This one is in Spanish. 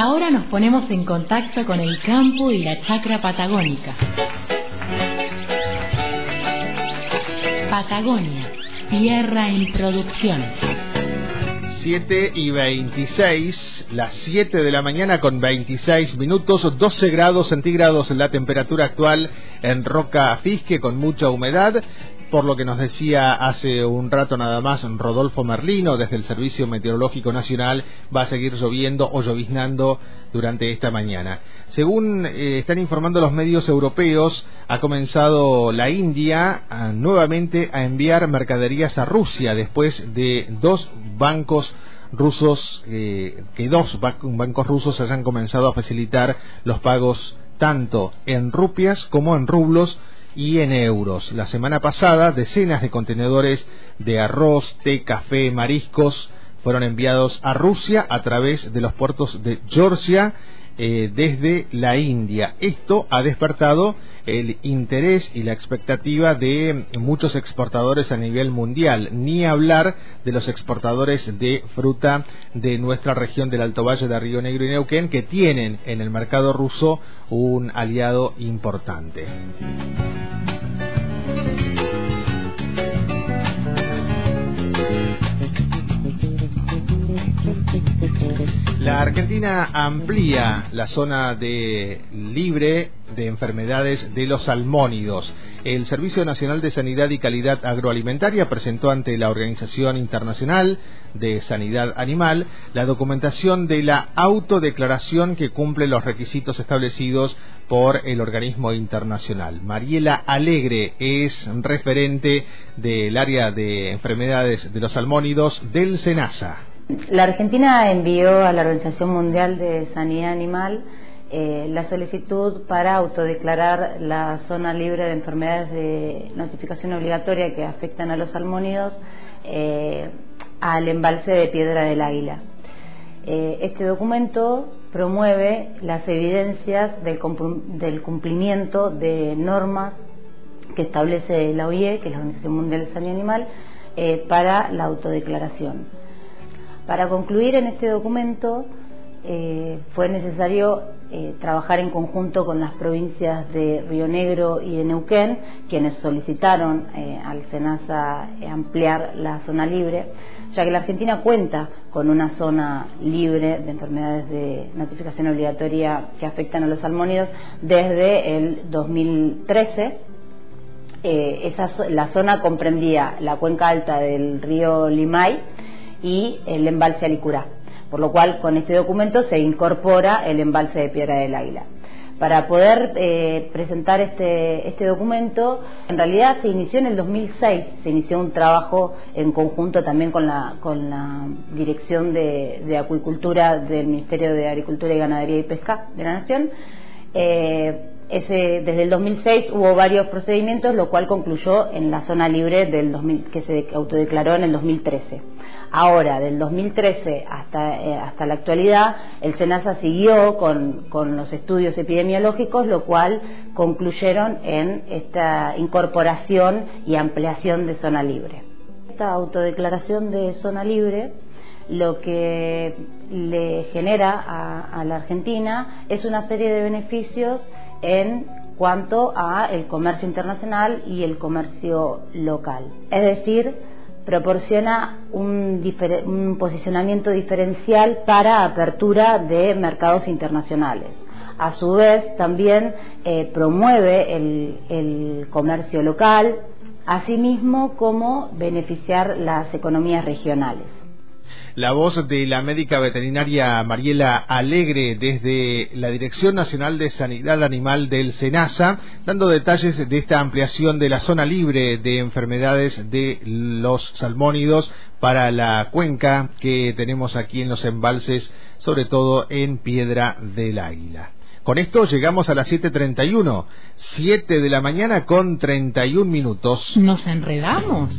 Ahora nos ponemos en contacto con el campo y la chacra patagónica. Patagonia, tierra en producción. 7 y 26, las 7 de la mañana con 26 minutos, 12 grados centígrados la temperatura actual en Roca Fisque con mucha humedad por lo que nos decía hace un rato nada más Rodolfo Merlino desde el Servicio Meteorológico Nacional, va a seguir lloviendo o lloviznando durante esta mañana. Según eh, están informando los medios europeos, ha comenzado la India nuevamente a enviar mercaderías a Rusia después de dos bancos rusos, eh, que dos bancos rusos hayan comenzado a facilitar los pagos tanto en rupias como en rublos y en euros. La semana pasada, decenas de contenedores de arroz, té, café, mariscos fueron enviados a Rusia a través de los puertos de Georgia eh, desde la India. Esto ha despertado el interés y la expectativa de muchos exportadores a nivel mundial, ni hablar de los exportadores de fruta de nuestra región del Alto Valle de Río Negro y Neuquén, que tienen en el mercado ruso un aliado importante. La Argentina amplía la zona de libre de enfermedades de los salmónidos. El Servicio Nacional de Sanidad y Calidad Agroalimentaria presentó ante la Organización Internacional de Sanidad Animal la documentación de la autodeclaración que cumple los requisitos establecidos por el organismo internacional. Mariela Alegre es referente del área de enfermedades de los salmónidos del SENASA. La Argentina envió a la Organización Mundial de Sanidad Animal eh, la solicitud para autodeclarar la zona libre de enfermedades de notificación obligatoria que afectan a los salmónidos eh, al embalse de Piedra del Águila. Eh, este documento promueve las evidencias del, del, cumplimiento de normas que establece la OIE, que es la Organización Mundial de Sanidad Animal, para la autodeclaración. Para concluir en este documento eh, fue necesario eh, trabajar en conjunto con las provincias de Río Negro y de Neuquén, quienes solicitaron eh, al SENASA ampliar la zona libre, ya que la Argentina cuenta con una zona libre de enfermedades de notificación obligatoria que afectan a los salmónidos desde el 2013. esa, la zona comprendía la cuenca alta del río Limay, y el embalse Alicurá. Por lo cual, con este documento se incorpora el embalse de Piedra del Águila. Para poder eh, presentar este, este documento, en realidad se inició en el 2006, se inició un trabajo en conjunto también con la, con la Dirección de, Acuicultura del Ministerio de Agricultura y Ganadería y Pesca de la Nación. Eh, ese, desde el 2006 hubo varios procedimientos, lo cual concluyó en la zona libre del 2000, que se autodeclaró en el 2013. Ahora, del 2013 hasta, eh, hasta la actualidad, el SENASA siguió con, con los estudios epidemiológicos, lo cual concluyeron en esta incorporación y ampliación de zona libre. Esta autodeclaración de zona libre lo que le genera a, a, la Argentina es una serie de beneficios en cuanto a el comercio internacional y el comercio local. Es decir, proporciona un, posicionamiento diferencial para apertura de mercados internacionales. A su vez, también eh, promueve el, el comercio local, asimismo como beneficiar las economías regionales la voz de la médica veterinaria Mariela Alegre desde la Dirección Nacional de Sanidad Animal del SENASA, dando detalles de esta ampliación de la zona libre de enfermedades de los salmónidos para la cuenca que tenemos aquí en los embalses, sobre todo en Piedra del Águila. Con esto llegamos a las 7.31, 7 de la mañana con 31 minutos. Nos enredamos.